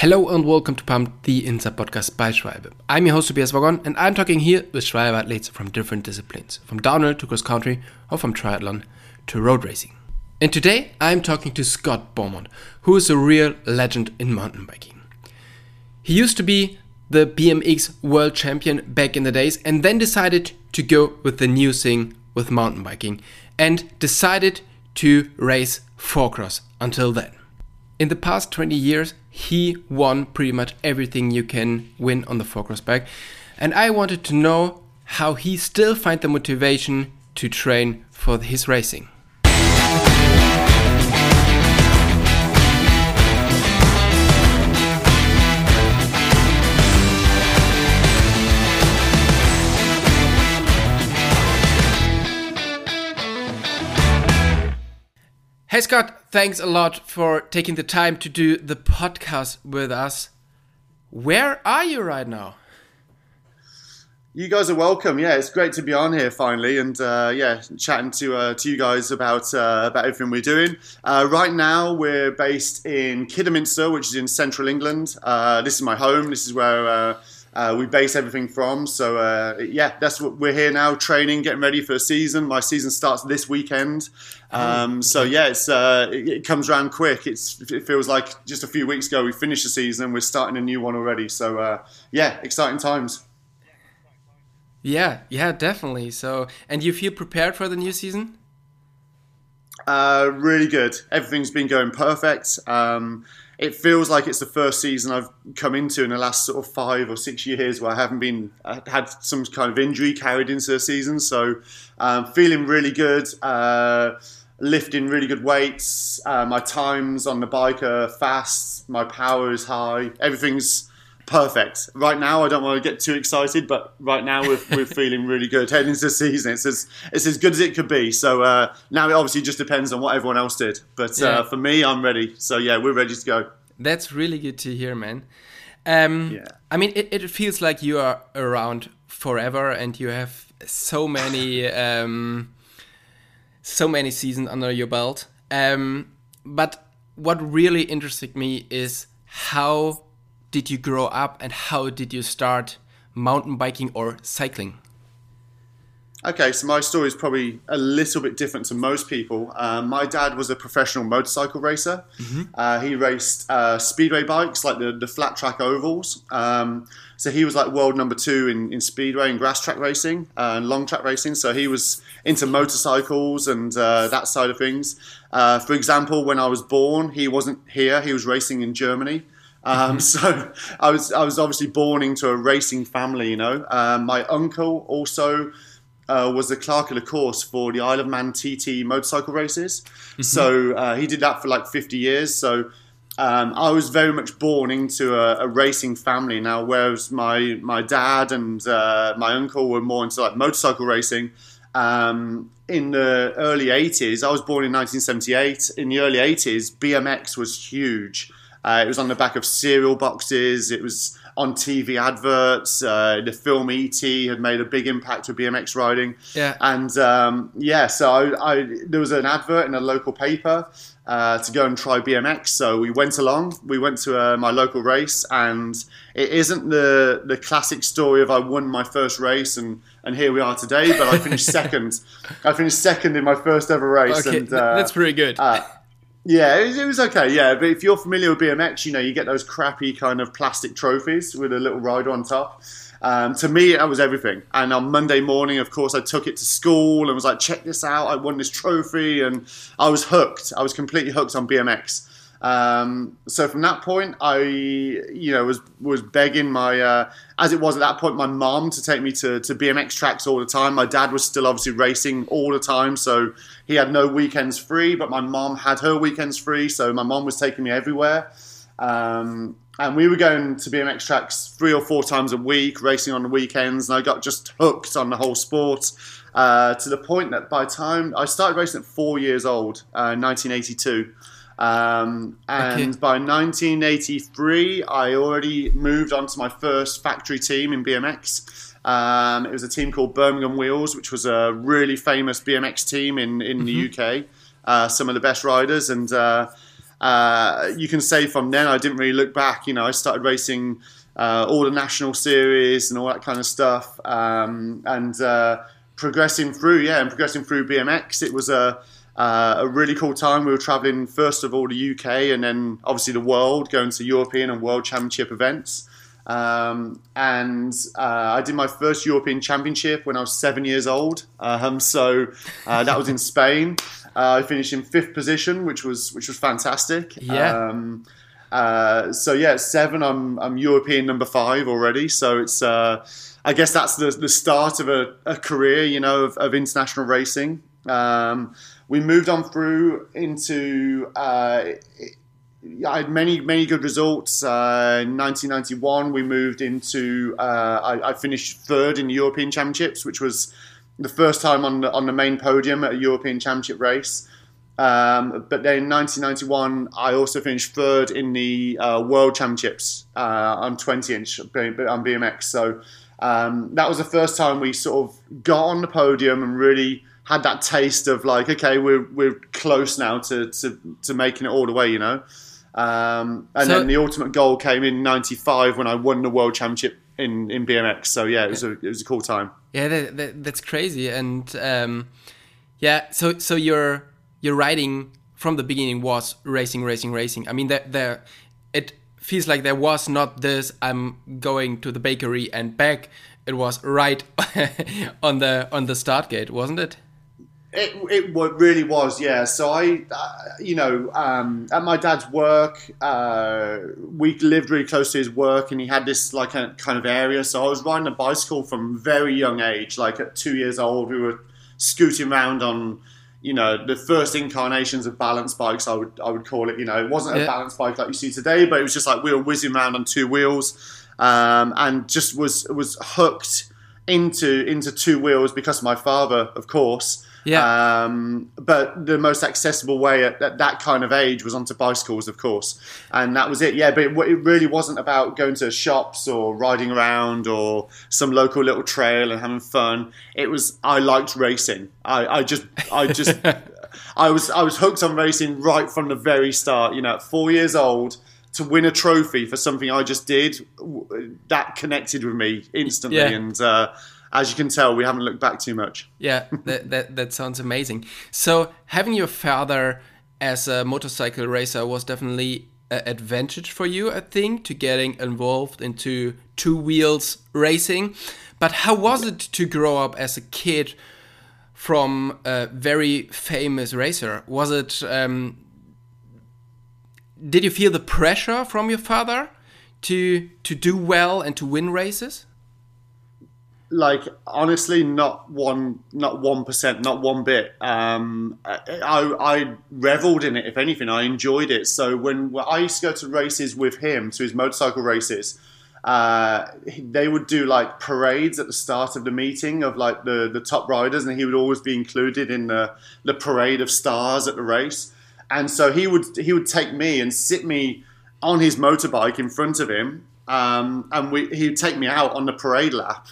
Hello and welcome to Pump, the INSA podcast by Schwalbe. I'm your host Tobias Wagon and I'm talking here with Schwalbe athletes from different disciplines, from downhill to cross country or from triathlon to road racing. And today I'm talking to Scott Beaumont, who is a real legend in mountain biking. He used to be the BMX world champion back in the days and then decided to go with the new thing with mountain biking and decided to race four cross until then. In the past 20 years, he won pretty much everything you can win on the four cross bike. And I wanted to know how he still find the motivation to train for his racing. Hey Scott, thanks a lot for taking the time to do the podcast with us. Where are you right now? You guys are welcome. Yeah, it's great to be on here finally, and uh, yeah, chatting to uh, to you guys about uh, about everything we're doing. Uh, right now, we're based in Kidderminster, which is in central England. Uh, this is my home. This is where uh, we base everything from. So uh, yeah, that's what we're here now, training, getting ready for a season. My season starts this weekend. Um, so yeah, it's uh, it, it, comes around quick. It's it feels like just a few weeks ago we finished the season. We're starting a new one already. So uh, yeah, exciting times. Yeah, yeah, definitely. So, and you feel prepared for the new season? Uh, really good. Everything's been going perfect. Um, it feels like it's the first season I've come into in the last sort of five or six years where I haven't been uh, had some kind of injury carried into the season. So um, feeling really good, uh, lifting really good weights. Uh, my times on the bike are fast. My power is high. Everything's perfect. Right now, I don't want to get too excited, but right now we're, we're feeling really good heading into the season. It's as it's as good as it could be. So uh, now it obviously just depends on what everyone else did. But uh, for me, I'm ready. So yeah, we're ready to go. That's really good to hear, man. Um, yeah. I mean, it, it feels like you are around forever, and you have so many um, so many seasons under your belt. Um, but what really interested me is how did you grow up and how did you start mountain biking or cycling? Okay, so my story is probably a little bit different to most people. Um, my dad was a professional motorcycle racer. Mm-hmm. Uh, he raced uh, speedway bikes, like the, the flat track ovals. Um, so he was like world number two in, in speedway and grass track racing uh, and long track racing. So he was into motorcycles and uh, that side of things. Uh, for example, when I was born, he wasn't here, he was racing in Germany. Um, so I was I was obviously born into a racing family. You know, um, my uncle also. Uh, was the clerk of the course for the Isle of Man TT motorcycle races. Mm-hmm. So uh, he did that for like 50 years. So um, I was very much born into a, a, racing family now, whereas my my dad and uh, my uncle were more into like motorcycle racing. Um, in the early 80s, I was born in 1978. In the early 80s, BMX was huge. Uh, it was on the back of cereal boxes. It was on TV adverts. Uh, the film ET had made a big impact with BMX riding. Yeah. And um, yeah, so I, I, there was an advert in a local paper uh, to go and try BMX. So we went along. We went to uh, my local race, and it isn't the the classic story of I won my first race and and here we are today. But I finished second. I finished second in my first ever race. Okay, and uh, that's pretty good. Yeah, it was, it was, okay. Yeah, but if you're familiar with BMX, you know you get those crappy kind of plastic trophies with a little rider on top. Um, to me, that was everything. And on Monday morning, of course, I took it to school and was like, "Check this out! I won this trophy," and I was hooked. I was completely hooked on BMX. Um, so from that point, I, you know, was was begging my, uh, as it was at that point, my mom to take me to, to BMX tracks all the time. My dad was still obviously racing all the time, so he had no weekends free. But my mom had her weekends free, so my mom was taking me everywhere. Um, and we were going to BMX tracks three or four times a week, racing on the weekends, and I got just hooked on the whole sport. Uh, to the point that by the time I started racing at four years old, uh, 1982, um, and okay. by 1983, I already moved on to my first factory team in BMX. Um, it was a team called Birmingham Wheels, which was a really famous BMX team in, in mm-hmm. the UK. Uh, some of the best riders. And uh, uh, you can say from then I didn't really look back. You know, I started racing uh, all the national series and all that kind of stuff, um, and uh, progressing through, yeah, and progressing through BMX. It was a uh, a really cool time. We were traveling first of all the UK and then obviously the world, going to European and World Championship events. Um, and uh, I did my first European Championship when I was seven years old. Um, so uh, that was in Spain. Uh, I finished in fifth position, which was which was fantastic. Yeah. Um, uh, so yeah, seven, I'm I'm European number five already. So it's uh, I guess that's the the start of a, a career, you know, of, of international racing. Um, we moved on through into. Uh, I had many many good results. Uh, in 1991, we moved into. Uh, I, I, finished third in the European Championships, which was the first time on the, on the main podium at a European Championship race. Um, but then in 1991, I also finished third in the uh, World Championships uh, on 20 inch on BMX. So um, that was the first time we sort of got on the podium and really had that taste of like, okay, we're we're close now to to, to making it all the way, you know. Um, and so, then the ultimate goal came in '95 when I won the world championship in, in BMX. So yeah, it was a it was a cool time. Yeah, that, that, that's crazy. And um, yeah, so so your your riding from the beginning was racing, racing, racing. I mean, there there it feels like there was not this. I'm going to the bakery and back. It was right on the on the start gate, wasn't it? It, it really was, yeah. So I, uh, you know, um, at my dad's work, uh, we lived really close to his work, and he had this like a kind of area. So I was riding a bicycle from very young age, like at two years old. We were scooting around on, you know, the first incarnations of balance bikes. I would I would call it. You know, it wasn't yeah. a balance bike like you see today, but it was just like we were whizzing around on two wheels, um, and just was was hooked into into two wheels because of my father, of course. Yeah. Um, but the most accessible way at, at, that kind of age was onto bicycles, of course, and that was it. Yeah, but it, it, really wasn't about going to shops or riding around or some local little trail and having fun. It was I liked racing. I, I just I just I was I was hooked on racing right from the very start. You know, at four years old to win a trophy for something I just did, that connected with me instantly, yeah. and. Uh, as you can tell, we haven't looked back too much. Yeah, that, that, that sounds amazing. So, having your father as a motorcycle racer was definitely an advantage for you, I think, to getting involved into two wheels racing. But how was it to grow up as a kid from a very famous racer? Was it? Um, did you feel the pressure from your father to to do well and to win races? Like honestly not one not one percent not one bit. Um, I, I reveled in it if anything. I enjoyed it. So when i used to go to races with him to his motorcycle races uh, they would do like parades at the start of the meeting of like the, the top riders and he would always be included in the, the parade of stars at the race. And so he would he would take me and sit me on his motorbike in front of him um, and we, he would take me out on the parade lap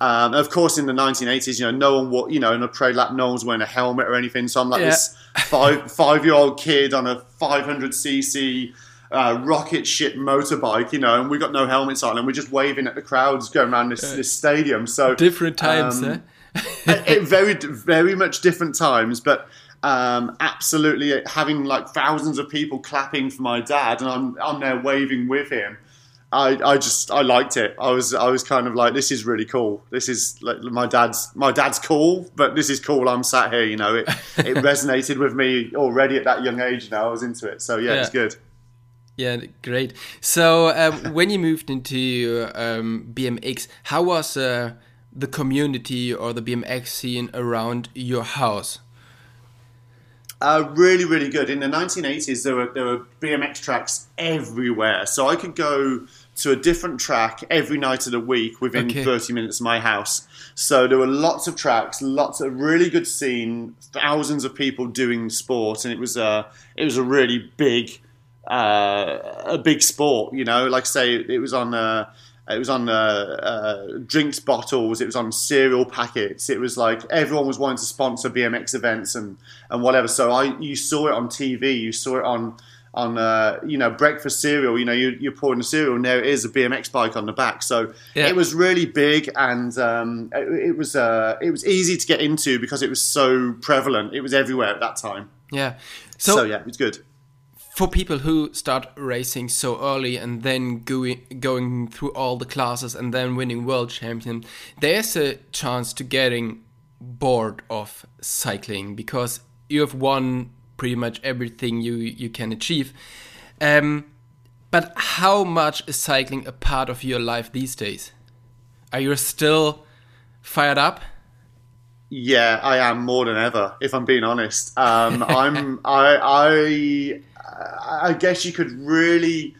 um, of course, in the 1980s, you know, no one, you know, in a parade lap, no one's wearing a helmet or anything. So I'm like yeah. this five five year old kid on a 500 cc uh, rocket ship motorbike, you know, and we got no helmets on, and we're just waving at the crowds going around this, this stadium. So different times, um, eh? it, very very much different times, but. Um, absolutely having like thousands of people clapping for my dad, and I'm I'm there waving with him. I, I just I liked it. I was I was kind of like this is really cool. This is like my dad's my dad's cool, but this is cool. I'm sat here, you know. It it resonated with me already at that young age. Now I was into it, so yeah, yeah. it's good. Yeah, great. So um, when you moved into um, BMX, how was uh, the community or the BMX scene around your house? Uh, really, really good. In the 1980s, there were there were BMX tracks everywhere, so I could go to a different track every night of the week within okay. 30 minutes of my house. So there were lots of tracks, lots of really good scene, thousands of people doing sport, and it was a it was a really big uh, a big sport. You know, like I say, it was on. Uh, it was on uh, uh, drinks bottles. It was on cereal packets. It was like everyone was wanting to sponsor BMX events and, and whatever. So I you saw it on TV. You saw it on on uh, you know breakfast cereal. You know, you, you're pouring the cereal, and there it is, a BMX bike on the back. So Yeah. it was really big, and um, it, it was uh, it was easy to get into because it was so prevalent. It was everywhere at that time. Yeah. So, So, yeah, it was good. for people who start racing so early and then going going through all the classes and then winning world champion, there's a chance to getting bored of cycling because you have won pretty much everything you you can achieve. Um, but how much is cycling a part of your life these days? Are you still fired up? Yeah, I am more than ever. If I'm being honest, um, I'm. I, I. I guess you could really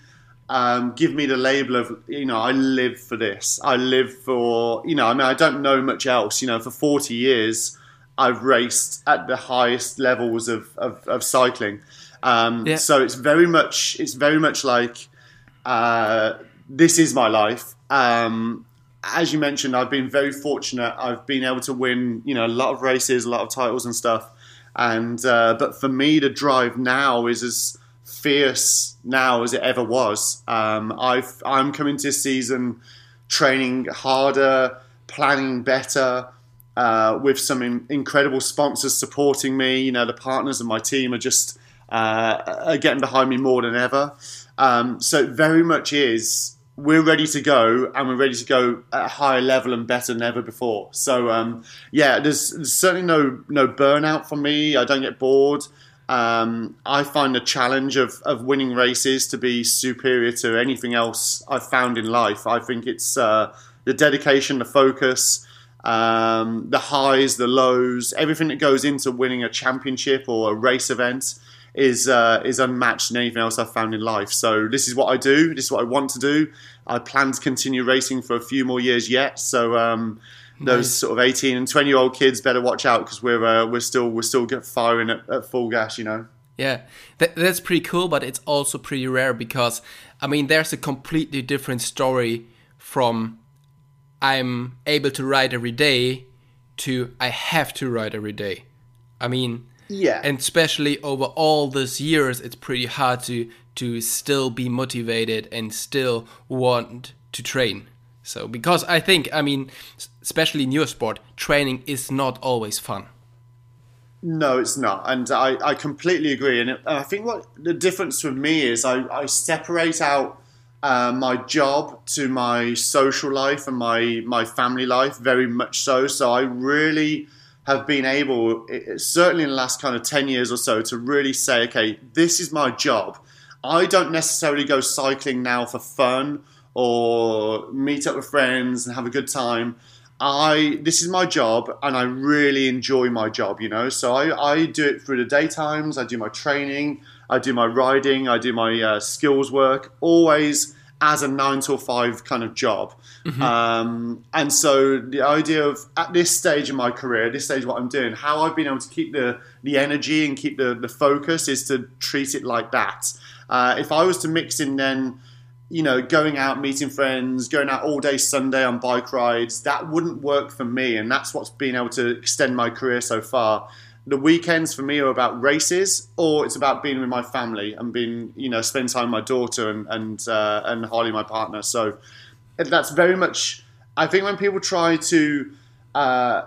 um, give me the label of you know I live for this. I live for you know. I mean, I don't know much else. You know, for 40 years, I've raced at the highest levels of of, of cycling. Um, Yeah. So it's very much. It's very much like uh, this is my life. Um, as you mentioned, I've been very fortunate. I've been able to win, you know, a lot of races, a lot of titles and stuff. And uh, but for me, the drive now is as fierce now as it ever was. Um, I've I'm coming to this season training harder, planning better. Uh, with some in, incredible sponsors supporting me, you know, the partners of my team are just uh, are getting behind me more than ever. Um, so it very much is we're ready to go and we're ready to go at a higher level and better than ever before. So um, yeah, there's, there's certainly no no burnout for me. I don't get bored. Um, I find the challenge of, of winning races to be superior to anything else I've found in life. I think it's uh, the dedication, the focus, um, the highs, the lows, everything that goes into winning a championship or a race event is uh, is unmatched in anything else I've found in life. So this is what I do. This is what I want to do. I plan to continue racing for a few more years yet. So um, those Nice. sort of eighteen and twenty year old kids better watch out because we're uh, we're still we're still get firing at, at full gas. You know. Yeah, that, that's pretty cool, but it's also pretty rare because, I mean, there's a completely different story from I'm able to ride every day to I have to ride every day. I mean, Yeah. and especially over all these years, it's pretty hard to to still be motivated and still want to train. So, because I think, I mean, especially in your sport, training is not always fun. No, it's not, and I, I completely agree. And I think what the difference with me is I, I separate out uh, my job to my social life and my my family life very much so. So I really have been able, certainly in the last kind of ten years or so, to really say, okay, this is my job. I don't necessarily go cycling now for fun or meet up with friends and have a good time. I this is my job and I really enjoy my job, you know. So I, I do it through the daytimes. I do my training, I do my riding, I do my uh, skills work, always as a nine to five kind of job. Um, and so the idea of at this stage in my career, this stage what I'm doing, how I've been able to keep the the energy and keep the the focus is to treat it like that. Uh, if I was to mix in then you know, going out, meeting friends, going out all day Sunday on bike rides, that wouldn't work for me. And that's what's been able to extend my career so far. The weekends for me are about races or it's about being with my family and being, you know, spending time with my daughter and, and, uh, and Harley, my partner. So that's very much, I think when people try to, uh,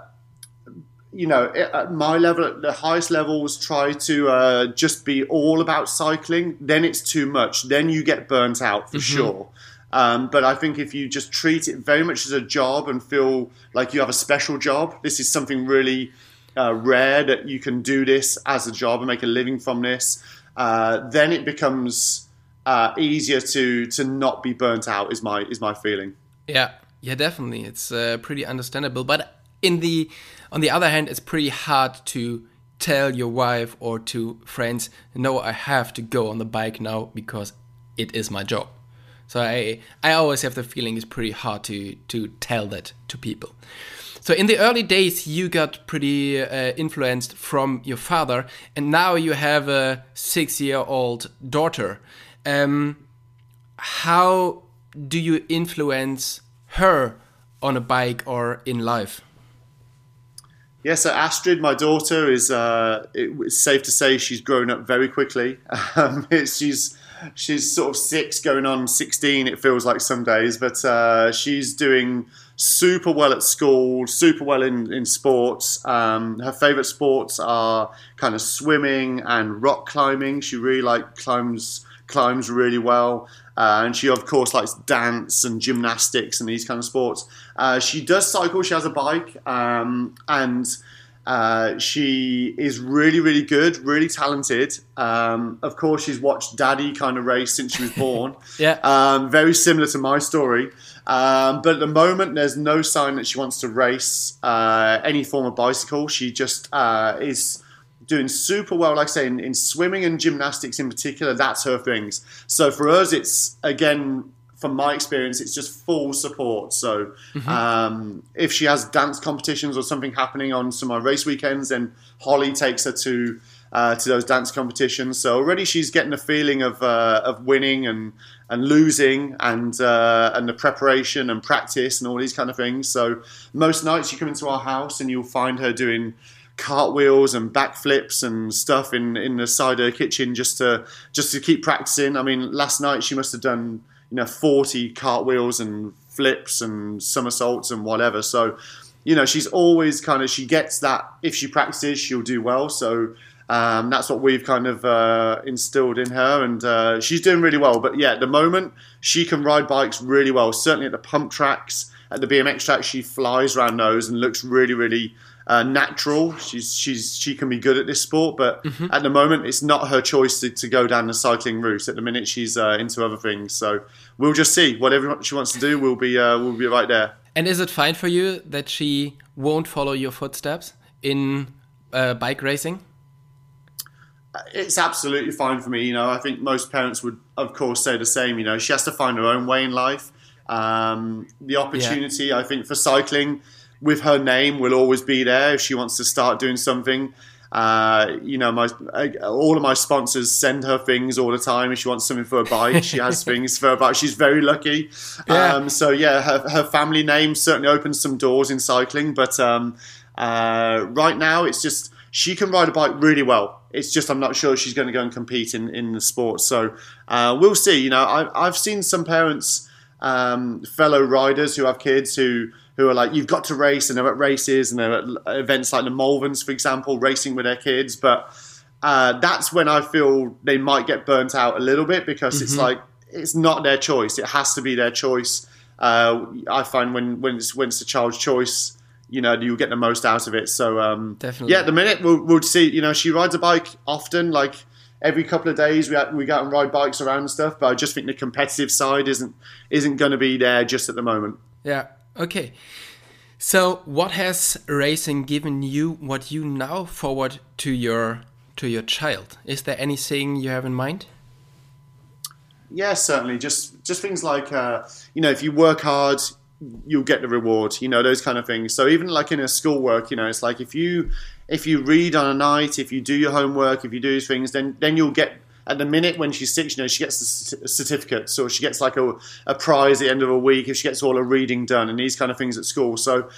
you know, at my level, at the highest levels, try to uh, just be all about cycling, then it's too much. Then you get burnt out for sure. Um, but I think if you just treat it very much as a job and feel like you have a special job, this is something really uh, rare that you can do this as a job and make a living from this, uh, then it becomes uh, easier to to not be burnt out. Is my is my feeling. Yeah, yeah, definitely. It's uh, pretty understandable. But in the on the other hand, it's pretty hard to tell your wife or to friends, "No, I have to go on the bike now because it is my job." So I I always have the feeling it's pretty hard to to tell that to people. So in the early days, you got pretty uh, influenced from your father, and now you have a six-year-old daughter. Um, how do you influence her on a bike or in life? Yeah, so Astrid, my daughter, is uh, it's safe to say she's grown up very quickly. Um, she's she's sort of six, going on sixteen. It feels like some days, but uh, she's doing super well at school, super well in in sports. Um, her favourite sports are kind of swimming and rock climbing. She really like climbs climbs really well. Uh, and she, of course, likes dance and gymnastics and these kind of sports. Uh, she does cycle. She has a bike, um, and uh, she is really, really good, really talented. Um, of course, she's watched Daddy kind of race since she was born. yeah, um, very similar to my story. Um, but at the moment, there's no sign that she wants to race uh, any form of bicycle. She just uh, is doing super well, like I say, in, in, swimming and gymnastics in particular. That's her things. So for us, it's again, from my experience, it's just full support. So mm-hmm. um, if she has dance competitions or something happening on some of my race weekends, then Holly takes her to. Uh, to those dance competitions, so already she's getting a feeling of uh, of winning and and losing and uh, and the preparation and practice and all these kind of things. So most nights you come into our house and you'll find her doing cartwheels and backflips and stuff in in the side of the kitchen just to just to keep practicing. I mean, last night she must have done you know 40 cartwheels and flips and somersaults and whatever. So you know she's always kind of she gets that if she practices she'll do well. So um, that's what we've kind of uh, instilled in her, and uh, she's doing really well. But yeah, at the moment she can ride bikes really well. Certainly at the pump tracks, at the BMX track, she flies around those and looks really, really uh, natural. She's she's she can be good at this sport, but mm-hmm. at the moment it's not her choice to, to go down the cycling route. At the minute she's uh, into other things, so we'll just see whatever she wants to do. We'll be uh, we'll be right there. And is it fine for you that she won't follow your footsteps in uh, bike racing? It's absolutely fine for me. You know, I think most parents would, of course, say the same. You know, she has to find her own way in life. Um, the opportunity, yeah. I think, for cycling with her name will always be there if she wants to start doing something. Uh, you know, my all of my sponsors send her things all the time. If she wants something for a bike, she has things for a bike. She's very lucky. Yeah. Um, so yeah, her, her, family name certainly opens some doors in cycling. But um, uh, right now, it's just she can ride a bike really well. It's just I'm not sure she's going to go and compete in in the sport. So uh, we'll see. You know, I, I've seen some parents, um, fellow riders who have kids who who are like, you've got to race, and they're at races and they're at events like the Malverns, for example, racing with their kids. But uh, that's when I feel they might get burnt out a little bit because mm-hmm. it's like it's not their choice; it has to be their choice. Uh, I find when when it's when it's a child's choice, you know, you get the most out of it. So um, definitely, yeah. At the minute, we'll, we'll see. You know, she rides a bike often, like every couple of days we we go out and ride bikes around and stuff. But I just think the competitive side isn't isn't going to be there just at the moment. Yeah, Okay. So, what has racing given you? What you now forward to your to your child? Is there anything you have in mind? Yeah, certainly. Just just things like uh, you know, if you work hard, you'll get the reward. You know, those kind of things. So even like in a schoolwork, you know, it's like if you if you read on a night, if you do your homework, if you do things, then then you'll get at the minute when she's six, you know, she gets a certificate, so she gets like a, a prize at the end of a week if she gets all her reading done and these kind of things at school. So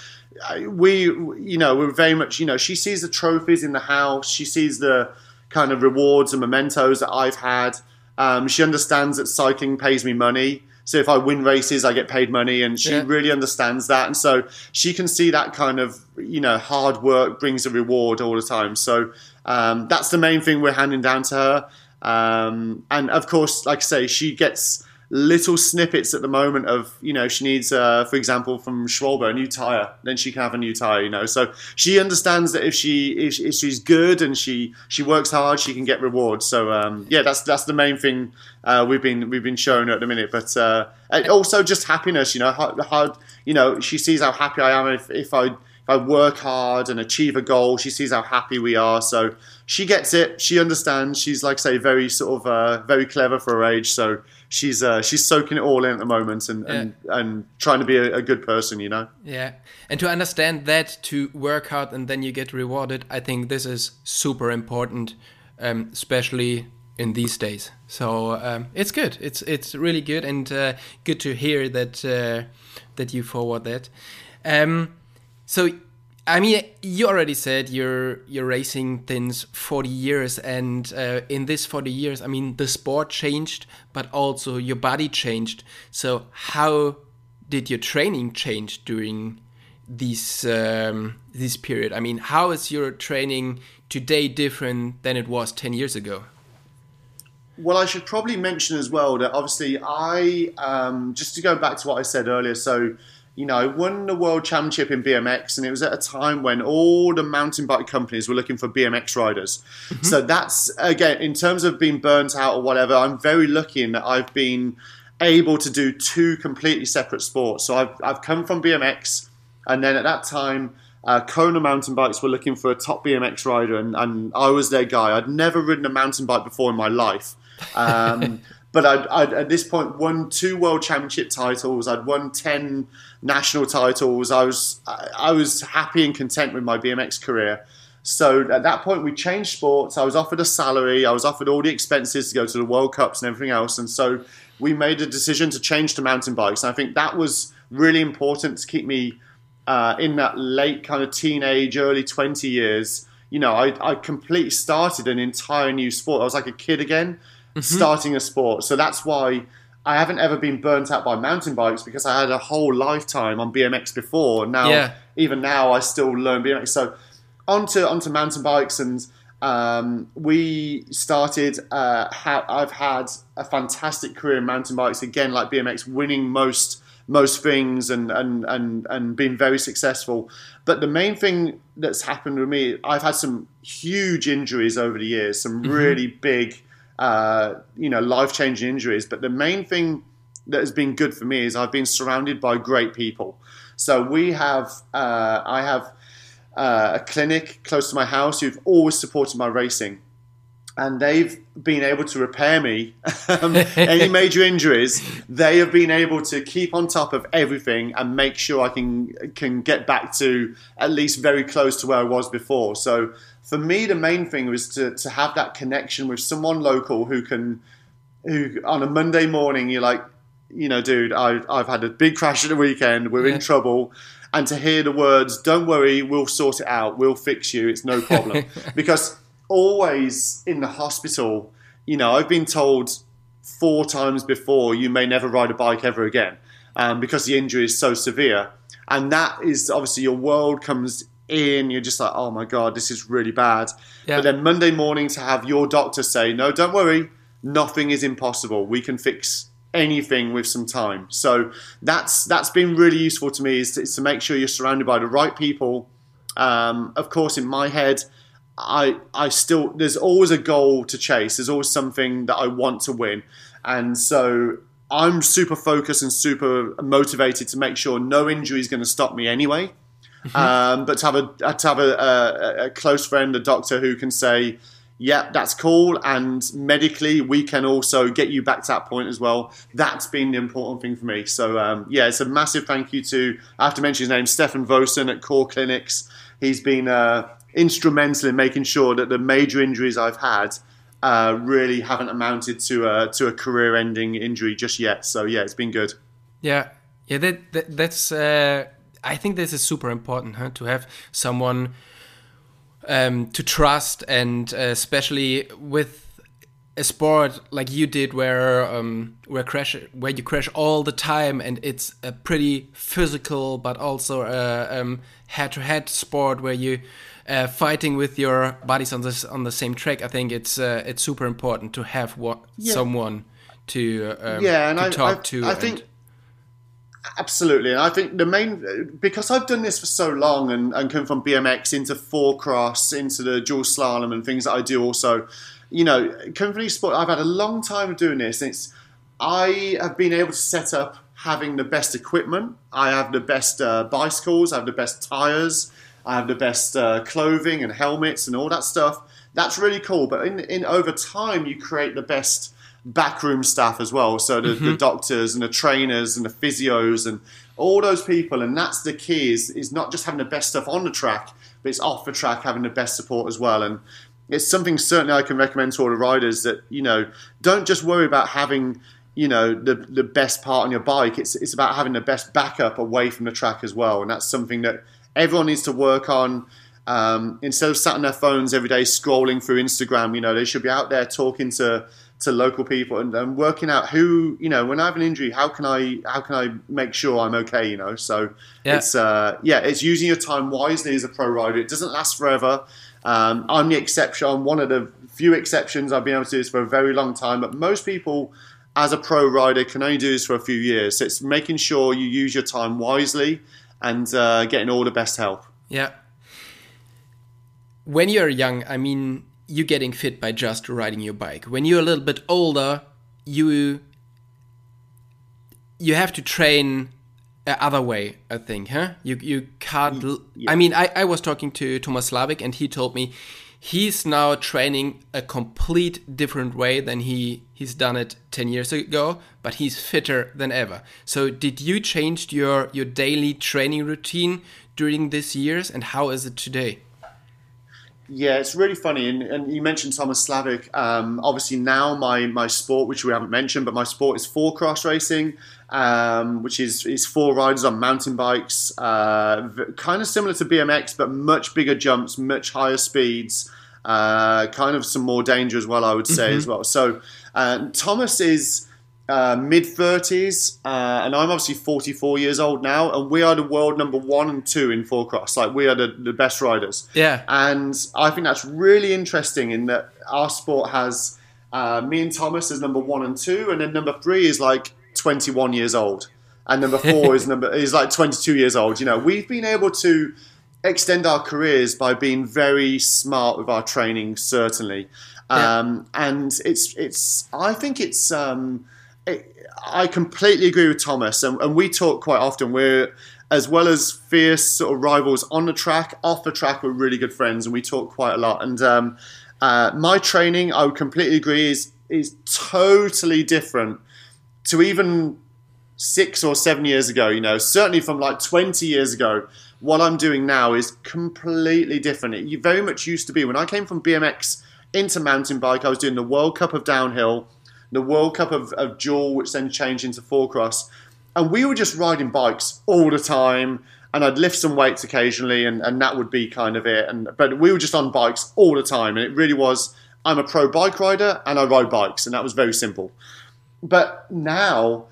we, you know, we're very much, you know, she sees the trophies in the house, she sees the kind of rewards and mementos that I've had. Um, she understands that cycling pays me money. So if I win races, I get paid money, and she yeah. really understands that, and so she can see that kind of you know hard work brings a reward all the time. So um, that's the main thing we're handing down to her. Um, and of course, like I say, she gets little snippets at the moment of you know she needs uh, for example from Schwalbe a new tire. Then she can have a new tire you know. So she understands that if she if, if she's good and she she works hard she can get rewards. So um, yeah that's that's the main thing uh, we've been we've been showing her at the minute. But uh, also just happiness you know how, how, you know she sees how happy I am if, if I if I work hard and achieve a goal she sees how happy we are. So she gets it. She understands. She's like say very sort of uh, very clever for her age. So she's uh, she's soaking it all in at the moment and yeah. and, and trying to be a, a, good person. You know. Yeah, and to understand that to work hard and then you get rewarded. I think this is super important, um, especially in these days. So um, it's good. It's it's really good and uh, good to hear that uh, that you forward that. Um, so I mean, you already said you're you're racing since 40 years, and uh, in this 40 years, I mean, the sport changed, but also your body changed. So, how did your training change during this um, this period? I mean, how is your training today different than it was 10 years ago? Well, I should probably mention as well that obviously I um, just to go back to what I said earlier. So you know, won the world championship in BMX, and it was at a time when all the mountain bike companies were looking for BMX riders. Mm-hmm. So that's again, in terms of being burnt out or whatever, I'm very lucky in that I've been able to do two completely separate sports. So I've I've come from BMX, and then at that time. Uh, Kona mountain bikes were looking for a top BMX rider, and, and I was their guy. I'd never ridden a mountain bike before in my life. Um, but I'd, I'd, at this point won two world championship titles. I'd won ten national titles. I was I was happy and content with my BMX career. So at that point, we changed sports. I was offered a salary. I was offered all the expenses to go to the World Cups and everything else. And so we made a decision to change to mountain bikes. And I think that was really important to keep me uh, in that late kind of teenage, early 20 years. You know, I, I completely started an entire new sport. I was like a kid again mm-hmm. starting a sport. So that's why I haven't ever been burnt out by mountain bikes because I had a whole lifetime on BMX before. Now, yeah. even now, I still learn BMX. So onto onto mountain bikes, and um, we started. Uh, ha- I've had a fantastic career in mountain bikes again, like BMX, winning most most things and and and and been very successful. But the main thing that's happened with me, I've had some huge injuries over the years, some mm-hmm. really big uh, you know, life changing injuries. But the main thing that has been good for me is I've been surrounded by great people. So we have, uh, I have uh, a clinic close to my house who've always supported my racing. And they've been able to repair me um, any major injuries. They have been able to keep on top of everything and make sure I can can get back to at least very close to where I was before. So for me, the main thing was to, to have that connection with someone local who can, who on a Monday morning, you're like, you know, dude, I, I've had a big crash at the weekend. We're yeah. in trouble. And to hear the words, don't worry, we'll sort it out. We'll fix you. It's no problem. because always in the hospital, you know, I've been told four times before you may never ride a bike ever again um, because the injury is so severe. And that is obviously your world comes in, you're just like, oh my god, this is really bad. Yeah. But then Monday morning to have your doctor say, no, don't worry, nothing is impossible. We can fix anything with some time. So that's that's been really useful to me is to, is to make sure you're surrounded by the right people. Um, of course, in my head, I I still there's always a goal to chase. There's always something that I want to win, and so I'm super focused and super motivated to make sure no injury is going to stop me anyway. Mm-hmm. Um, but to have a to have a, a, a, close friend, a doctor who can say, "Yeah, that's cool," and medically we can also get you back to that point as well. That's been the important thing for me. So um, yeah, it's a massive thank you to I have to mention his name, Stefan Vosen at Core Clinics. He's been uh, instrumental in making sure that the major injuries I've had. Uh, really haven't amounted to a to a career-ending injury just yet. So yeah, it's been good. Yeah, yeah, that, that that's uh, I think this is super important huh? to have someone um, to trust, and uh, especially with a sport like you did, where um, where crash where you crash all the time, and it's a pretty physical, but also a um, head-to-head sport where you. Uh, fighting with your bodies on this on the same track, I think it's uh, it's super important to have what yeah. someone to um, yeah, and to I, talk I, to. I think Absolutely, and I think the main because I've done this for so long and, and come from BMX into four cross into the dual slalom and things that I do also. You know, from sport, I've had a long time of doing this. And it's I have been able to set up having the best equipment. I have the best uh, bicycles. I have the best tires. I have the best uh, clothing and helmets and all that stuff. That's really cool. But in, in over time, you create the best backroom staff as well. So the, mm-hmm. the, doctors and the trainers and the physios and all those people. And that's the key is, is not just having the best stuff on the track, but it's off the track having the best support as well. And it's something certainly I can recommend to all the riders that, you know, don't just worry about having, you know, the, the best part on your bike. It's, it's about having the best backup away from the track as well. And that's something that everyone needs to work on. Um, instead of sat on their phones every day scrolling through Instagram, you know, they should be out there talking to to local people and, and, working out who you know when I have an injury how can I how can I make sure I'm okay you know? So yeah. it's uh, yeah it's using your time wisely as a pro rider. It doesn't last forever. Um, I'm the exception I'm one of the few exceptions I've been able to do this for a very long time but most people as a pro rider can only do this for a few years. So it's making sure you use your time wisely and uh, getting all the best help. Yeah. When you're young I mean you getting fit by just riding your bike. When you're a little bit older, you you have to train other way, I think, huh? You you can't. Yeah. I mean, I, I was talking to Thomas Slavik, and he told me he's now training a complete different way than he he's done it 10 years ago but he's fitter than ever so did you change your your daily training routine during these years and how is it today yeah, it's really funny, and, and you mentioned Thomas Slavik. Um, obviously, now my my sport, which we haven't mentioned, but my sport is four cross racing, um, which is is four riders on mountain bikes, uh, kind of similar to BMX, but much bigger jumps, much higher speeds, uh, kind of some more danger as well, I would say mm-hmm. as well. So uh, Thomas is uh, mid 30s, uh, and I'm obviously 44 years old now, and we are the world number one and two in four cross. Like we are the, the best riders. Yeah. And I think that's really interesting in that our sport has uh, me and Thomas as number one and two, and then number three is like 21 years old, and number four is number is like 22 years old. You know, we've been able to extend our careers by being very smart with our training, certainly. Yeah. Um, and it's it's I think it's um, I completely agree with Thomas, and, and we talk quite often. We're as well as fierce sort of rivals on the track, off the track, we're really good friends, and we talk quite a lot. And um, uh, my training, I would completely agree, is is totally different to even six or seven years ago. You know, certainly from like twenty years ago. What I'm doing now is completely different. It very much used to be when I came from BMX into mountain bike. I was doing the World Cup of downhill the World Cup of, of dual, which then changed into four cross. And we were just riding bikes all the time. And I'd lift some weights occasionally, and, and that would be kind of it. And but we were just on bikes all the time, and it really was. I'm a pro bike rider, and I ride bikes, and that was very simple. But now,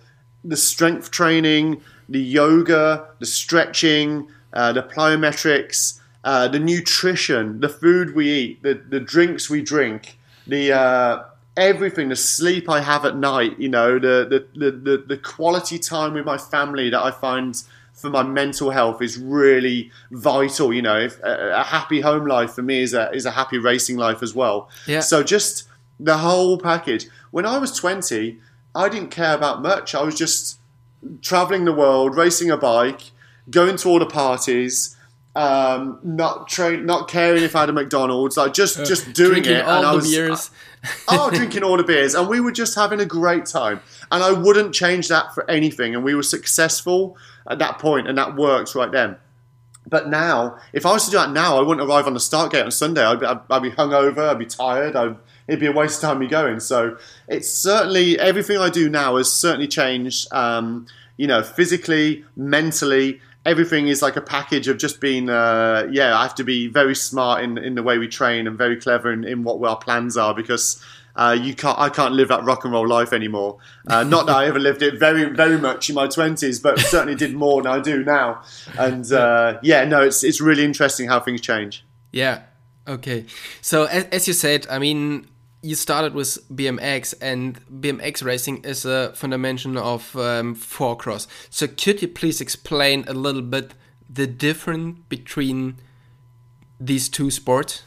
the strength training, the yoga, the stretching, uh, the plyometrics, uh, the nutrition, the food we eat, the, the drinks we drink, the uh, everything the sleep i have at night you know the, the the the, quality time with my family that i find for my mental health is really vital you know if, a, a, happy home life for me is a is a happy racing life as well yeah so just the whole package when i was 20 i didn't care about much i was just traveling the world racing a bike going to all the parties um, not train, not caring if I had a McDonald's, like just uh, just doing it. All and I was, beers. Oh, drinking all the beers, and we were just having a great time. And I wouldn't change that for anything. And we were successful at that point, and that works right then. But now, if I was to do that now, I wouldn't arrive on the start gate on Sunday. I'd be, I'd, I'd be hungover. I'd be tired. I'd, it'd be a waste of time me going. So it's certainly everything I do now has certainly changed. Um, you know, physically, mentally, everything is like a package of just being uh, yeah i have to be very smart in, in the way we train and very clever in, in what our plans are because uh, you can't i can't live that rock and roll life anymore. Uh, not that i ever lived it very very much in my 20s but certainly did more than i do now. And uh, yeah no it's, it's really interesting how things change. Yeah. Okay. So as, as you said i mean you started with BMX, and BMX racing is a fundamental of um, four cross. So could you please explain a little bit the difference between these two sports?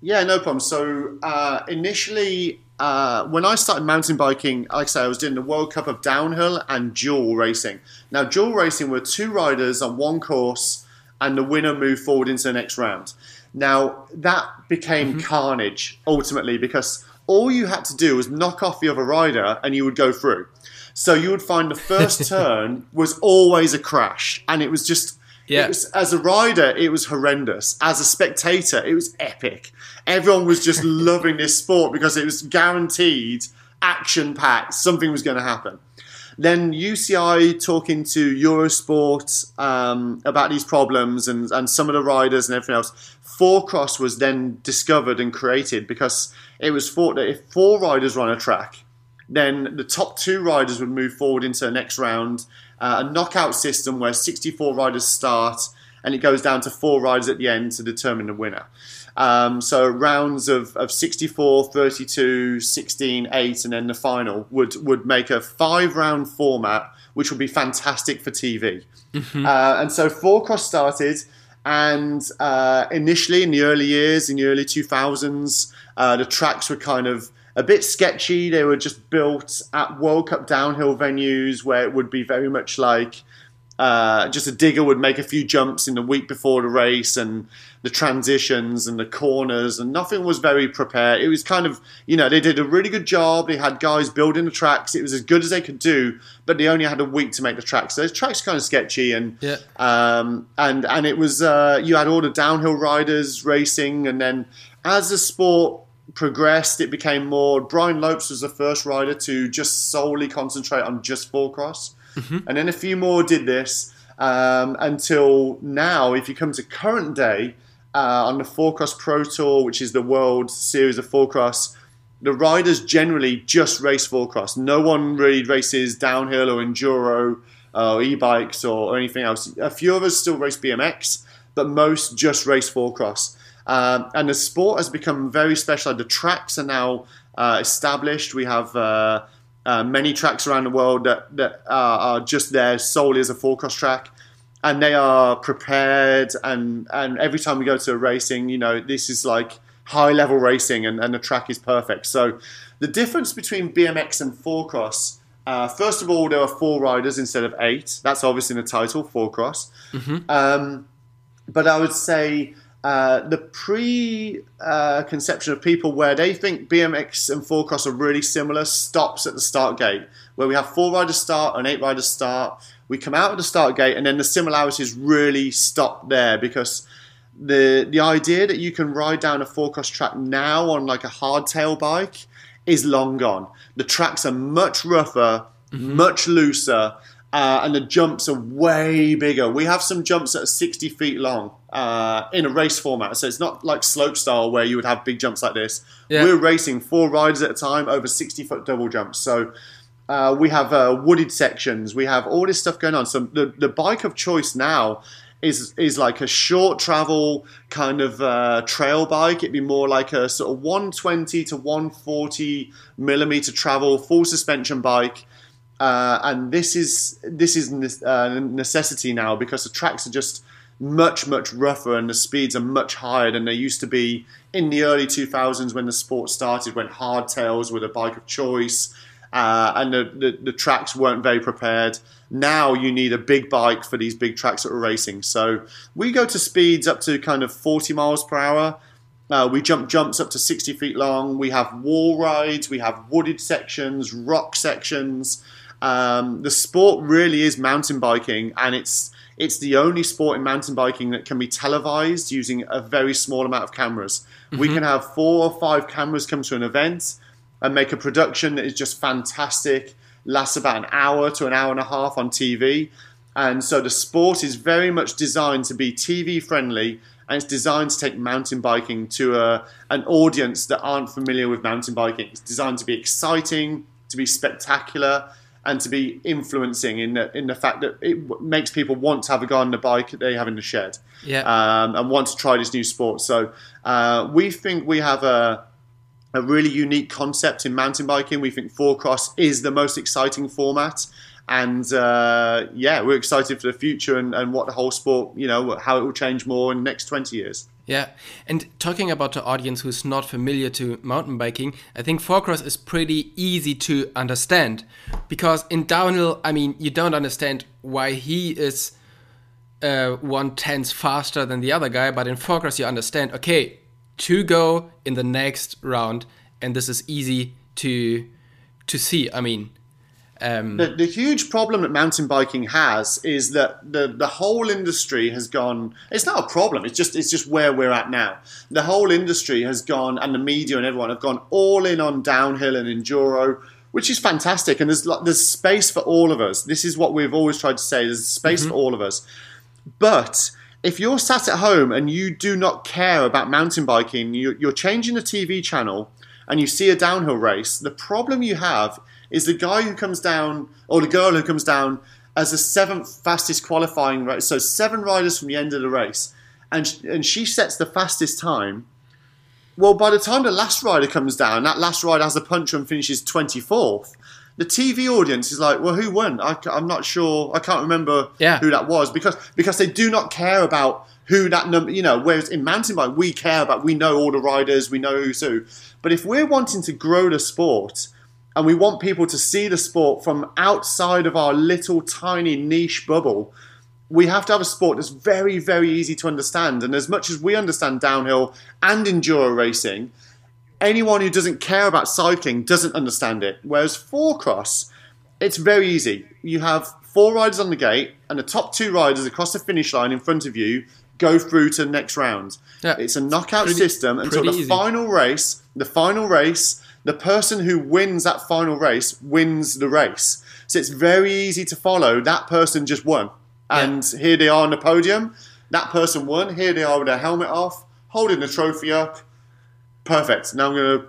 Yeah, no problem. So uh, initially, uh, when I started mountain biking, like I say, I was doing the World Cup of downhill and dual racing. Now, dual racing were two riders on one course, and the winner moved forward into the next round. Now, that became mm-hmm. carnage ultimately because all you had to do was knock off the other rider and you would go through. So you would find the first turn was always a crash and it was just. Yeah. Was, as a rider, it was horrendous. As a spectator, it was epic. Everyone was just loving this sport because it was guaranteed action packed. Something was going to happen. Then UCI talking to Eurosport um, about these problems and, and some of the riders and everything else. Four cross was then discovered and created because it was thought that if four riders run a track, then the top two riders would move forward into the next round. Uh, a knockout system where 64 riders start and it goes down to four riders at the end to determine the winner. Um, so rounds of, of 64, 32, 16, 8, and then the final would, would make a five round format, which would be fantastic for TV. Mm-hmm. Uh, and so four cross started. And uh, initially, in the early years, in the early 2000s, uh, the tracks were kind of a bit sketchy. They were just built at World Cup downhill venues where it would be very much like uh, just a digger would make a few jumps in the week before the race and the transitions and the corners and nothing was very prepared. It was kind of, you know, they did a really good job. They had guys building the tracks. It was as good as they could do, but they only had a week to make the tracks. So the tracks kind of sketchy and yeah. um, and and it was uh, you had all the downhill riders racing and then as the sport progressed, it became more. Brian Lopes was the first rider to just solely concentrate on just four cross. Mm-hmm. And then a few more did this um, until now. If you come to current day uh, on the Four Pro Tour, which is the world series of Four the riders generally just race Four. No one really races downhill or enduro uh, or e-bikes or, or anything else. A few of us still race BMX, but most just race Four. Um, and the sport has become very special. The tracks are now uh, established. We have uh, uh, many tracks around the world that, that are, are just there solely as a four track. And they are prepared, and, and every time we go to a racing, you know, this is like high level racing, and, and the track is perfect. So, the difference between BMX and four cross uh, first of all, there are four riders instead of eight. That's obviously in the title, four cross. Mm-hmm. Um, but I would say uh, the pre-conception uh, of people where they think BMX and four cross are really similar stops at the start gate, where we have four riders start and eight riders start. We come out of the start gate, and then the similarities really stop there because the the idea that you can ride down a four cross track now on like a hardtail bike is long gone. The tracks are much rougher, mm-hmm. much looser uh, and the jumps are way bigger. We have some jumps that are 60 feet long uh, in a race format, so it's not like slope style where you would have big jumps like this. Yeah. We're racing four riders at a time over 60 foot double jumps. So uh, we have uh, wooded sections, we have all this stuff going on. So the, the bike of choice now is is like a short travel kind of uh, trail bike. It'd be more like a sort of 120 to 140 millimeter travel full suspension bike uh, and this is this is a uh, necessity now because the tracks are just much much rougher and the speeds are much higher than they used to be in the early 2000s when the sport started when hardtails were the bike of choice uh, and the, the, the, tracks weren't very prepared. Now you need a big bike for these big tracks that we're racing. So we go to speeds up to kind of 40 miles per hour. Uh, we jump jumps up to 60 feet long. We have wall rides. We have wooded sections rock sections. Um, the sport really is mountain biking, and it's it's the only sport in mountain biking that can be televised using a very small amount of cameras. Mm-hmm. We can have four or five cameras come to an event and make a production that is just fantastic, lasts about an hour to an hour and a half on TV. And so the sport is very much designed to be TV friendly and it's designed to take mountain biking to a, an audience that aren't familiar with mountain biking. It's designed to be exciting, to be spectacular, and to be influencing in the, in the fact that it makes people want to have a guy on the bike that they have in the shed yeah. um, and want to try this new sport. So uh, we think we have a, a really unique concept in mountain biking. We think four cross is the most exciting format. And uh, yeah, we're excited for the future and, and what the whole sport, you know, how it will change more in the next 20 years. Yeah, and talking about the audience who's not familiar to mountain biking, I think four-cross is pretty easy to understand because in downhill, I mean, you don't understand why he is uh, one tenth faster than the other guy, but in four-cross you understand. Okay, two go in the next round, and this is easy to to see. I mean, um, the, the, huge problem that mountain biking has is that the, the whole industry has gone. It's not a problem. It's just it's just where we're at now. The whole industry has gone, and the media and everyone have gone all in on downhill and enduro which is fantastic. And there's there's space for all of us. This is what we've always tried to say. There's space mm-hmm. for all of us. But if you're sat at home and you do not care about mountain biking, you're changing the TV channel and you see a downhill race, the problem you have is the guy who comes down or the girl who comes down as the seventh fastest qualifying race. So seven riders from the end of the race, and and she sets the fastest time. Well, by the time the last rider comes down, that last rider has a puncher and finishes twenty fourth. The TV audience is like, well, who won? I, am not sure. I can't remember yeah. who that was because because they do not care about who that number. You know, whereas in mountain bike we care about. We know all the riders. We know who's who. But if we're wanting to grow the sport, and we want people to see the sport from outside of our little tiny niche bubble, we have to have a sport that's very, very easy to understand. And as much as we understand downhill and enduro racing, anyone who doesn't care about cycling doesn't understand it. Whereas four cross, it's very easy. You have four riders on the gate, and the top two riders across the finish line in front of you go through to the next round. Yeah. It's a knockout pretty, system until the easy. final race. The final race the person who wins that final race wins the race. So it's very easy to follow. That person just won. And yeah. here they are on the podium. That person won. Here they are with their helmet off, holding the trophy up. Perfect. Now I'm going to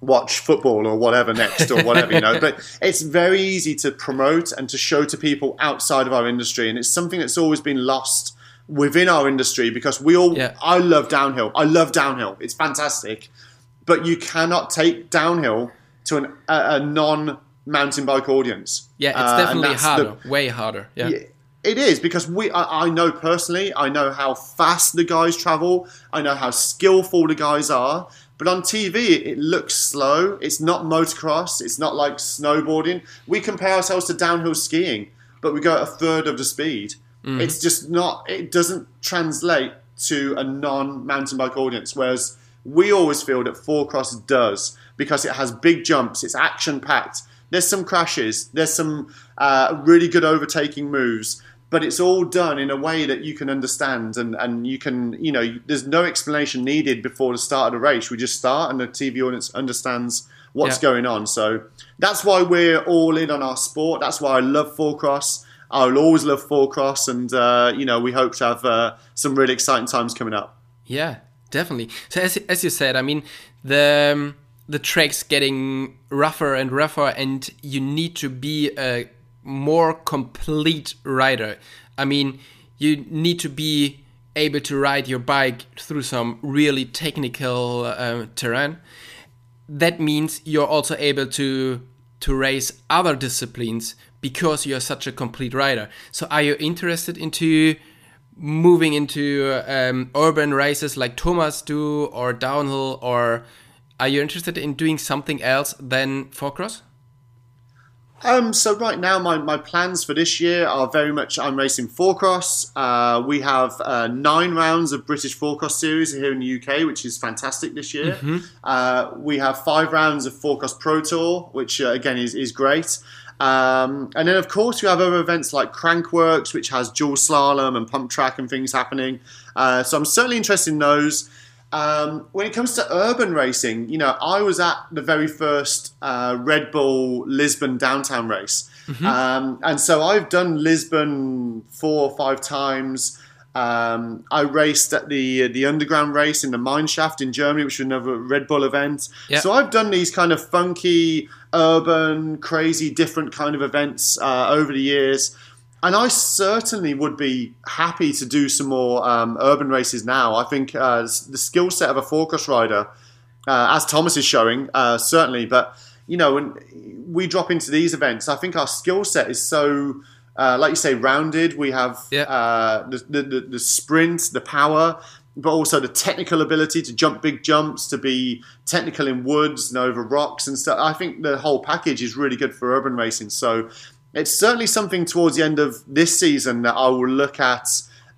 watch football or whatever next or whatever, you know. But it's very easy to promote and to show to people outside of our industry. And it's something that's always been lost within our industry because we all, yeah. I love downhill. I love downhill. It's fantastic but you cannot take downhill to an, a, a non mountain bike audience. Yeah, it's uh, definitely harder, the, way harder. Yeah. yeah. It is because we. I, I, know personally. I know how fast the guys travel. I know how skillful the guys are. But on TV, it looks slow. It's not motocross. It's not like snowboarding. We compare ourselves to downhill skiing, but we go at a third of the speed. Mm-hmm. It's just not. It doesn't translate to a non-mountain bike audience. Whereas we always feel that four cross does because it has big jumps, it's action packed. There's some crashes, there's some uh, really good overtaking moves, but it's all done in a way that you can understand and, and you can, you know, there's no explanation needed before the start of the race. We just start and the TV audience understands what's yeah. going on. So that's why we're all in on our sport. That's why I love four cross. I'll always love four cross, and uh, you know we hope to have uh, some really exciting times coming up. Yeah, definitely. So as as you said, I mean the um, the track's getting rougher and rougher, and you need to be a more complete rider. I mean, you need to be able to ride your bike through some really technical uh, terrain. That means you're also able to to race other disciplines because you're such a complete rider. So, are you interested into moving into um, urban races like Thomas do or downhill or are you interested in doing something else than four cross? Um, so right now, my, my plans for this year are very much I'm racing four cross. Uh, we have uh, nine rounds of British four cross series here in the UK, which is fantastic this year. Mm-hmm. Uh, we have five rounds of four cross pro tour, which uh, again is is great. Um, and then, of course, we have other events like Crankworx, which has dual slalom and pump track and things happening. Uh, so I'm certainly interested in those. Um, when it comes to urban racing, you know, I was at the very first uh, Red Bull Lisbon downtown race. Mm-hmm. Um, and so I've done Lisbon four or five times. Um, I raced at the the underground race in the mine shaft in Germany, which was another Red Bull event. Yep. So I've done these kind of funky, urban, crazy, different kind of events uh, over the years, and I certainly would be happy to do some more um, urban races now. I think uh, the skill set of a cross rider, uh, as Thomas is showing, uh, certainly, but you know, when we drop into these events, I think our skill set is so uh, like you say, rounded. We have yeah. uh, the, the, the sprint, the power, but also the technical ability to jump big jumps, to be technical in woods and over rocks and stuff. I think the whole package is really good for urban racing. So it's certainly something towards the end of this season that I will look at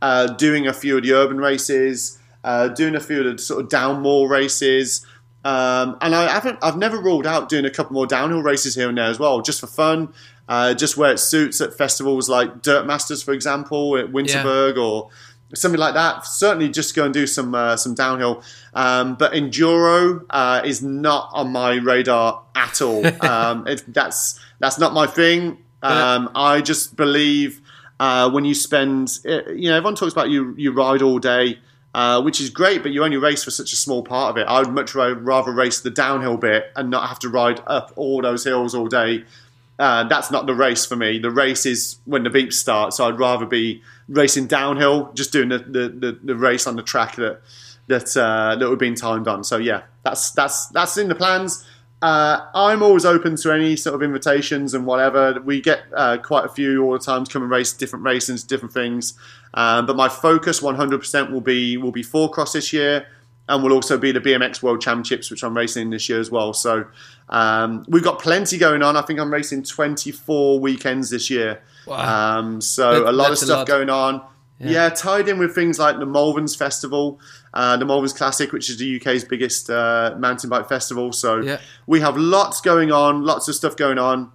uh, doing a few of the urban races, uh, doing a few of the sort of downmore races. Um, and I haven't, I've never ruled out doing a couple more downhill races here and there as well, just for fun uh, just where it suits at festivals like Dirt Masters, for example, at Winterberg, yeah. or something like that. Certainly, just go and do some uh, some downhill. Um, but enduro uh, is not on my radar at all. Um, it, that's that's not my thing. Um, I just believe uh, when you spend, uh, you know, everyone talks about you you ride all day. Uh, which is great, but you only race for such a small part of it. I would much rather race the downhill bit and not have to ride up all those hills all day. Uh, that's not the race for me. The race is when the beeps start. So I'd rather be racing downhill, just doing the, the, the, the race on the track that that uh, that we've been timed on. So yeah, that's that's that's in the plans. Uh, I'm always open to any sort of invitations and whatever. We get uh, quite a few all the time to come and race different races, different things. Um, but my focus 100% will be will be four cross this year, and will also be the BMX World Championships, which I'm racing this year as well. So um, we've got plenty going on. I think I'm racing 24 weekends this year. Wow. Um, so that, a lot of stuff lot. going on. Yeah. yeah. tied in with things like the Malverns Festival, uh, the Malverns Classic, which is the UK's biggest uh, mountain bike festival. So yeah. we have lots going on, lots of stuff going on.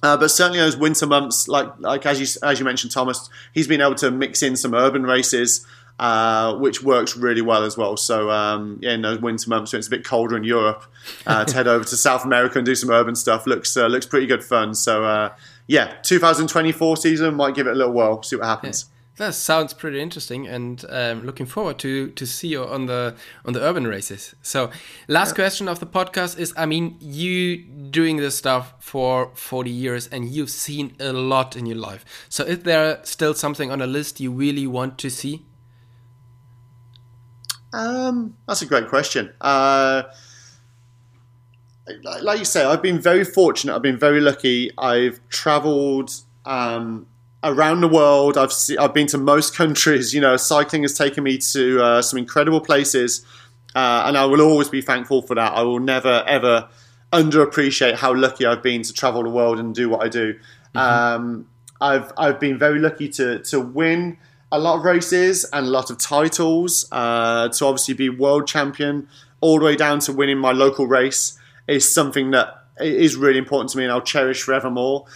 Uh, but certainly those winter months, like like as you as you mentioned, Thomas, he's been able to mix in some urban races, uh, which works really well as well. So um, yeah, in those winter months when it's a bit colder in Europe, uh, to head over to South America and do some urban stuff looks uh, looks pretty good fun. So uh, yeah, 2024 season might give it a little whirl, see what happens. Yeah. That sounds pretty interesting, and um, looking forward to to see you on the on the urban races. So, last yeah. question of the podcast is: I mean, you doing this stuff for forty years, and you've seen a lot in your life. So, is there still something on a list you really want to see? Um, that's a great question. Uh, like you say, I've been very fortunate. I've been very lucky. I've travelled. Um, around the world. I've see, I've been to most countries. You know, cycling has taken me to uh, some incredible places, uh, and I will always be thankful for that. I will never ever underappreciate how lucky I've been to travel the world and do what I do. Mm-hmm. Um, I've I've been very lucky to to win a lot of races and a lot of titles. Uh, to obviously be world champion all the way down to winning my local race is something that is really important to me, and I'll cherish forevermore.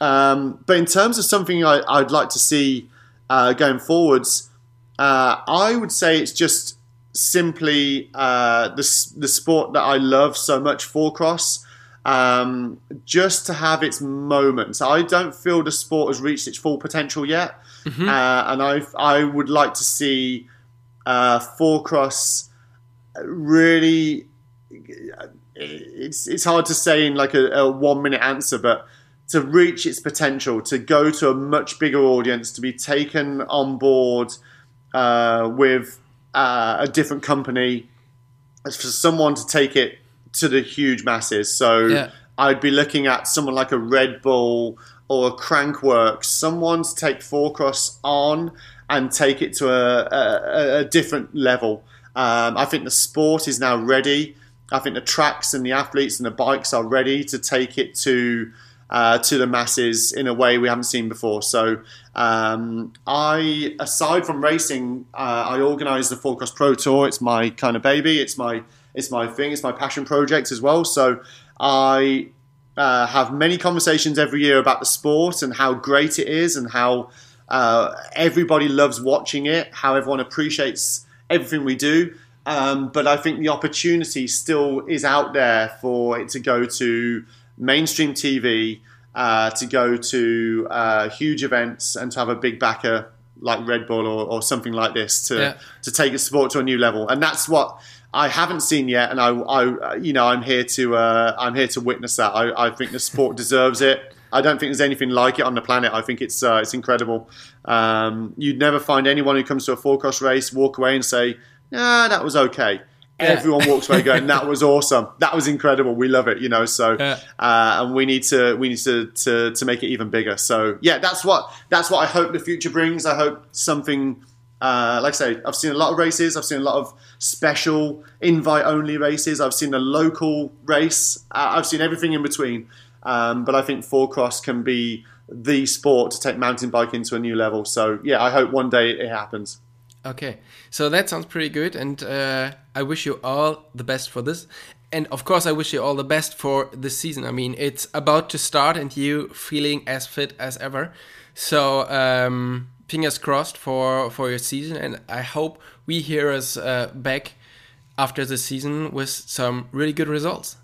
Um, but in terms of something I, would like to see uh, going forwards, uh, I would say it's just simply uh, the, the sport that I love so much, four cross. Um, just to have its moments. I don't feel the sport has reached its full potential yet, mm-hmm. uh, and I I would like to see uh, four cross really. It's it's hard to say in like a, a one minute answer, but to reach its potential, to go to a much bigger audience, to be taken on board uh, with uh, a different company, for someone to take it to the huge masses. So yeah. I'd be looking at someone like a Red Bull or a Crankworx, someone to take Four-Cross on and take it to a, a, a different level. Um, I think the sport is now ready. I think the tracks and the athletes and the bikes are ready to take it to uh, to the masses in a way we haven't seen before. So um, I, aside from racing, uh, I organise the Four Cross Pro Tour. It's my kind of baby. It's my it's my thing. It's my passion project as well. So I uh, have many conversations every year about the sport and how great it is and how uh, everybody loves watching it. How everyone appreciates everything we do. Um, but I think the opportunity still is out there for it to go to mainstream TV, uh, to go to uh, huge events and to have a big backer like Red Bull or, or something like this to yeah. to take a sport to a new level. And that's what I haven't seen yet. And I, I you know, I'm here to uh, I'm here to witness that. I, I think the sport deserves it. I don't think there's anything like it on the planet. I think it's uh, it's incredible. Um, you'd never find anyone who comes to a four cross race walk away and say, "Yeah, that was okay." Yeah. Everyone walks away going, "That was awesome. That was incredible. We love it." You know, so yeah. uh, and we need to we need to, to to make it even bigger. So yeah, that's what that's what I hope the future brings. I hope something. Uh, like I say, I've seen a lot of races. I've seen a lot of special invite only races. I've seen a local race. Uh, I've seen everything in between. Um, but I think four cross can be the sport to take mountain bike into a new level. So yeah, I hope one day it happens. Okay, so that sounds pretty good, and uh, I wish you all the best for this. and of course, I wish you all the best for the season. I mean, it's about to start, and you feeling as fit as ever. So um, fingers crossed for for your season, and I hope we hear us uh, back after the season with some really good results.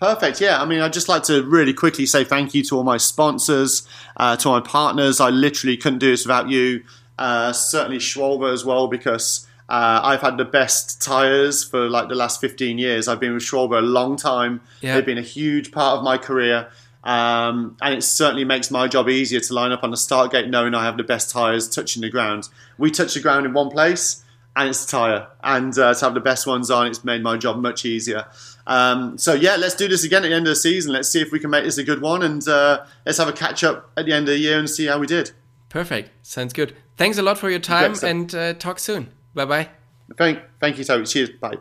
Perfect. Yeah. I mean, I'd just like to really quickly say thank you to all my sponsors, uh, to my partners. I literally couldn't do this without you. Uh, certainly Schwalbe as well, because uh, I've had the best tires for like the last 15 years. I've been with Schwalbe a long time. Yeah. They've been a huge part of my career. Um, and it certainly makes my job easier to line up on the start gate knowing I have the best tyres touching the ground. We touch the ground in one place and it's the tyre. And uh, to have the best ones on, it's made my job much easier. Um, so, yeah, let's do this again at the end of the season. Let's see if we can make this a good one. And uh, let's have a catch up at the end of the year and see how we did. Perfect. Sounds good. Thanks a lot for your time and uh, talk soon. Bye bye. Thank, thank you, so much. Cheers. Bye.